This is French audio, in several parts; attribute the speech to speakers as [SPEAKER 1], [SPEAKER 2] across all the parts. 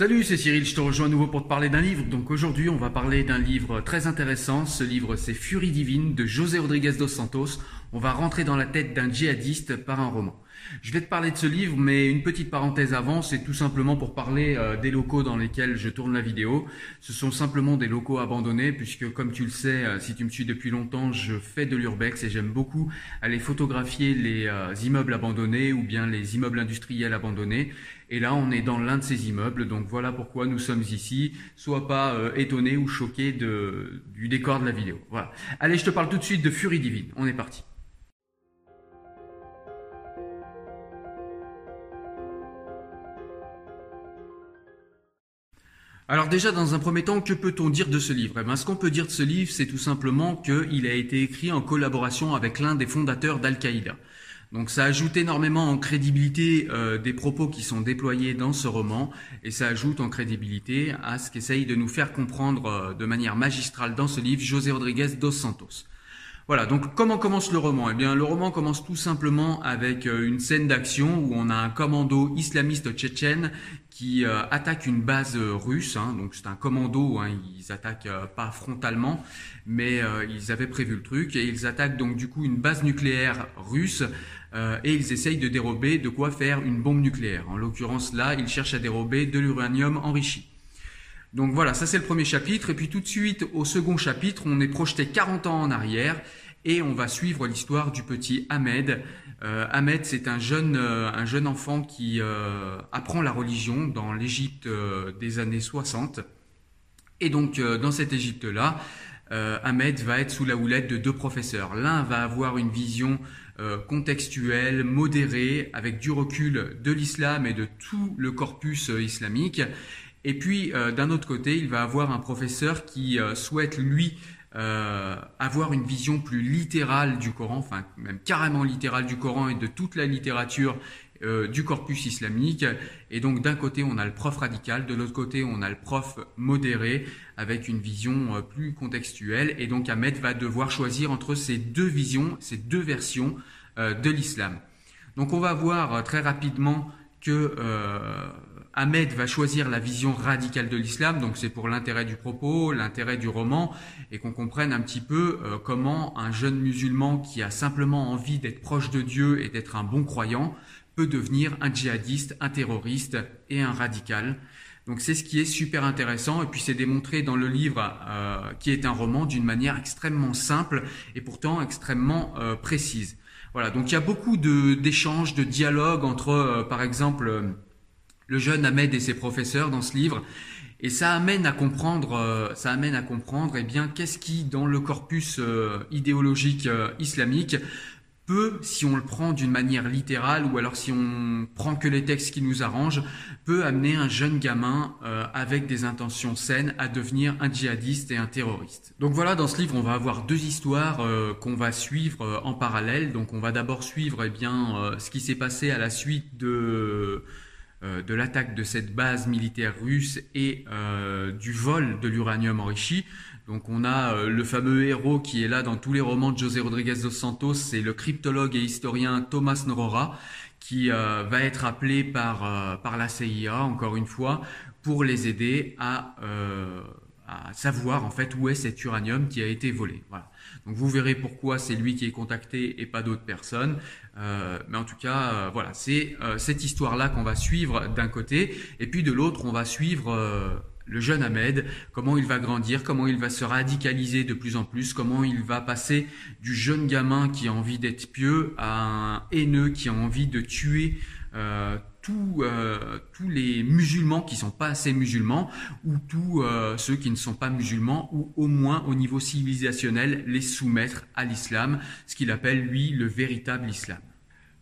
[SPEAKER 1] Salut, c'est Cyril, je te rejoins à nouveau pour te parler d'un livre. Donc aujourd'hui, on va parler d'un livre très intéressant. Ce livre, c'est Furie divine de José Rodriguez dos Santos. On va rentrer dans la tête d'un djihadiste par un roman. Je vais te parler de ce livre, mais une petite parenthèse avant, c'est tout simplement pour parler euh, des locaux dans lesquels je tourne la vidéo. Ce sont simplement des locaux abandonnés, puisque comme tu le sais, euh, si tu me suis depuis longtemps, je fais de l'urbex et j'aime beaucoup aller photographier les euh, immeubles abandonnés ou bien les immeubles industriels abandonnés. Et là, on est dans l'un de ces immeubles, donc voilà pourquoi nous sommes ici. Sois pas étonné ou choqué du décor de la vidéo. Voilà. Allez, je te parle tout de suite de Furie Divine. On est parti. Alors déjà, dans un premier temps, que peut-on dire de ce livre? Eh ben, Ce qu'on peut dire de ce livre, c'est tout simplement qu'il a été écrit en collaboration avec l'un des fondateurs d'Al-Qaïda. Donc ça ajoute énormément en crédibilité euh, des propos qui sont déployés dans ce roman et ça ajoute en crédibilité à ce qu'essaye de nous faire comprendre euh, de manière magistrale dans ce livre José Rodriguez dos Santos. Voilà, donc comment commence le roman? Eh bien, le roman commence tout simplement avec euh, une scène d'action où on a un commando islamiste tchétchène qui euh, attaque une base euh, russe. Hein. donc c'est un commando, hein, ils attaquent pas frontalement, mais ils avaient prévu le truc et ils attaquent donc du coup une base nucléaire russe et ils essayent de dérober de quoi faire une bombe nucléaire. En l'occurrence là, ils cherchent à dérober de l'uranium enrichi. Donc voilà, ça c'est le premier chapitre. Et puis tout de suite, au second chapitre, on est projeté 40 ans en arrière et on va suivre l'histoire du petit Ahmed. Euh, Ahmed, c'est un jeune, euh, un jeune enfant qui euh, apprend la religion dans l'Égypte des années 60. Et donc dans cette Égypte-là, Ahmed va être sous la houlette de deux professeurs. L'un va avoir une vision contextuelle, modérée, avec du recul de l'islam et de tout le corpus islamique. Et puis, d'un autre côté, il va avoir un professeur qui souhaite, lui, euh, avoir une vision plus littérale du Coran, enfin même carrément littérale du Coran et de toute la littérature du corpus islamique. Et donc d'un côté on a le prof radical, de l'autre côté on a le prof modéré avec une vision plus contextuelle. Et donc Ahmed va devoir choisir entre ces deux visions, ces deux versions de l'islam. Donc on va voir très rapidement que Ahmed va choisir la vision radicale de l'islam, donc c'est pour l'intérêt du propos, l'intérêt du roman, et qu'on comprenne un petit peu euh, comment un jeune musulman qui a simplement envie d'être proche de Dieu et d'être un bon croyant peut devenir un djihadiste, un terroriste et un radical. Donc c'est ce qui est super intéressant, et puis c'est démontré dans le livre euh, qui est un roman d'une manière extrêmement simple et pourtant extrêmement euh, précise. Voilà, donc il y a beaucoup d'échanges, de, dialogues entre, par exemple, le jeune Ahmed et ses professeurs dans ce livre. Et ça amène à comprendre, euh, ça amène à comprendre, eh bien, qu'est-ce qui, dans le corpus euh, idéologique euh, islamique, peut, si on le prend d'une manière littérale, ou alors si on prend que les textes qui nous arrangent, peut amener un jeune gamin avec des intentions saines à devenir un djihadiste et un terroriste. Donc voilà, dans ce livre, on va avoir deux histoires qu'on va suivre en parallèle. Donc on va d'abord suivre, eh bien, ce qui s'est passé à la suite de euh, de l'attaque de cette base militaire russe et euh, du vol de l'uranium enrichi. Donc on a euh, le fameux héros qui est là dans tous les romans de José Rodriguez dos Santos, c'est le cryptologue et historien Thomas Norora, qui va être appelé par, par la CIA, encore une fois, pour les aider à, à savoir en fait où est cet uranium qui a été volé. Voilà. Donc vous verrez pourquoi c'est lui qui est contacté et pas d'autres personnes. Euh, mais en tout cas, euh, voilà, c'est euh, cette histoire-là qu'on va suivre d'un côté, et puis de l'autre, on va suivre le jeune Ahmed, comment il va grandir, comment il va se radicaliser de plus en plus, comment il va passer du jeune gamin qui a envie d'être pieux à un haineux qui a envie de tuer euh, tous, euh, tous les musulmans qui sont pas assez musulmans ou tous euh, ceux qui ne sont pas musulmans ou au moins au niveau civilisationnel les soumettre à l'islam, ce qu'il appelle lui le véritable islam.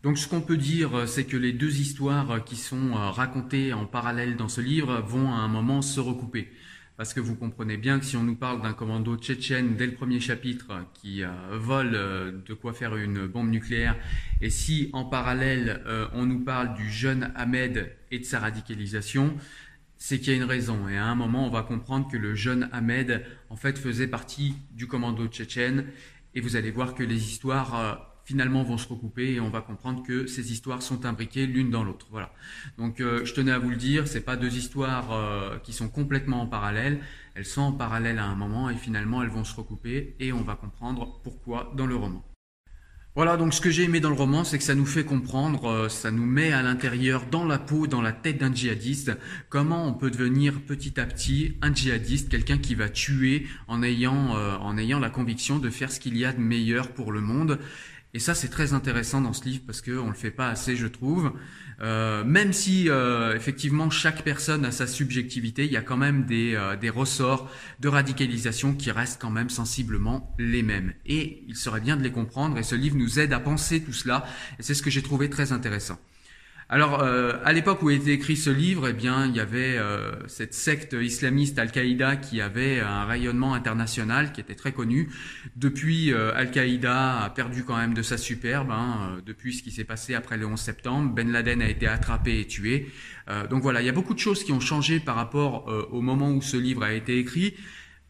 [SPEAKER 1] Donc ce qu'on peut dire, c'est que les deux histoires qui sont racontées en parallèle dans ce livre vont à un moment se recouper parce que vous comprenez bien que si on nous parle d'un commando tchétchène dès le premier chapitre qui euh, vole euh, de quoi faire une bombe nucléaire, et si en parallèle euh, on nous parle du jeune Ahmed et de sa radicalisation, c'est qu'il y a une raison. Et à un moment, on va comprendre que le jeune Ahmed, en fait, faisait partie du commando tchétchène, et vous allez voir que les histoires finalement vont se recouper et on va comprendre que ces histoires sont imbriquées l'une dans l'autre. Voilà. Donc euh, je tenais à vous le dire, c'est pas deux histoires euh, qui sont complètement en parallèle, elles sont en parallèle à un moment et finalement elles vont se recouper et on va comprendre pourquoi dans le roman. Voilà, donc ce que j'ai aimé dans le roman, c'est que ça nous fait comprendre, euh, ça nous met à l'intérieur, dans la peau, dans la tête d'un djihadiste, comment on peut devenir petit à petit un djihadiste, quelqu'un qui va tuer en ayant, euh, en ayant la conviction de faire ce qu'il y a de meilleur pour le monde. Et ça, c'est très intéressant dans ce livre parce qu'on ne le fait pas assez, je trouve. Euh, même si euh, effectivement chaque personne a sa subjectivité, il y a quand même des, euh, des ressorts de radicalisation qui restent quand même sensiblement les mêmes. Et il serait bien de les comprendre et ce livre nous aide à penser tout cela et c'est ce que j'ai trouvé très intéressant. Alors, euh, à l'époque où a été écrit ce livre, eh bien, il y avait euh, cette secte islamiste Al-Qaïda qui avait un rayonnement international, qui était très connu. Depuis, euh, Al-Qaïda a perdu quand même de sa superbe. Hein, depuis ce qui s'est passé après le 11 septembre, Ben Laden a été attrapé et tué. donc voilà, il y a beaucoup de choses qui ont changé par rapport au moment où ce livre a été écrit.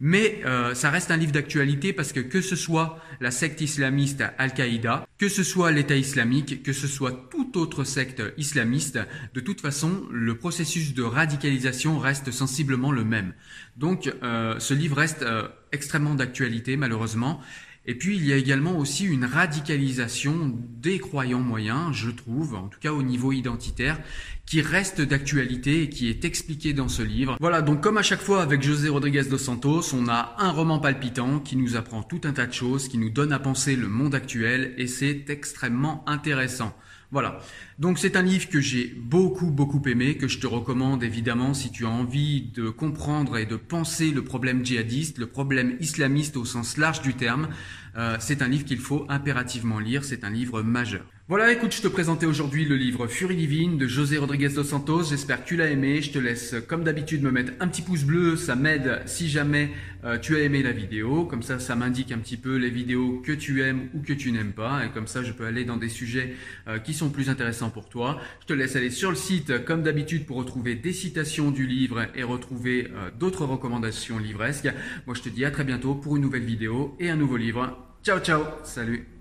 [SPEAKER 1] Mais euh, ça reste un livre d'actualité parce que que ce soit la secte islamiste Al-Qaïda, que ce soit l'État islamique, que ce soit toute autre secte islamiste, de toute façon, le processus de radicalisation reste sensiblement le même. Donc euh, ce livre reste euh, extrêmement d'actualité malheureusement. Et puis il y a également aussi une radicalisation des croyants moyens, je trouve, en tout cas au niveau identitaire, qui reste d'actualité et qui est expliquée dans ce livre. Voilà, donc comme à chaque fois avec José Rodriguez dos Santos, on a un roman palpitant qui nous apprend tout un tas de choses, qui nous donne à penser le monde actuel et c'est extrêmement intéressant. Voilà. Donc c'est un livre que j'ai beaucoup beaucoup aimé, que je te recommande évidemment si tu as envie de comprendre et de penser le problème djihadiste, le problème islamiste au sens large du terme. Euh, c'est un livre qu'il faut impérativement lire, c'est un livre majeur. Voilà, écoute, je te présentais aujourd'hui le livre Furie Divine de José Rodriguez dos Santos. J'espère que tu l'as aimé. Je te laisse, comme d'habitude, me mettre un petit pouce bleu. Ça m'aide si jamais euh, tu as aimé la vidéo. Comme ça, ça m'indique un petit peu les vidéos que tu aimes ou que tu n'aimes pas. Et comme ça, je peux aller dans des sujets euh, qui sont plus intéressants pour toi. Je te laisse aller sur le site, comme d'habitude, pour retrouver des citations du livre et retrouver euh, d'autres recommandations livresques. Moi, je te dis à très bientôt pour une nouvelle vidéo et un nouveau livre. Ciao, ciao. Salut.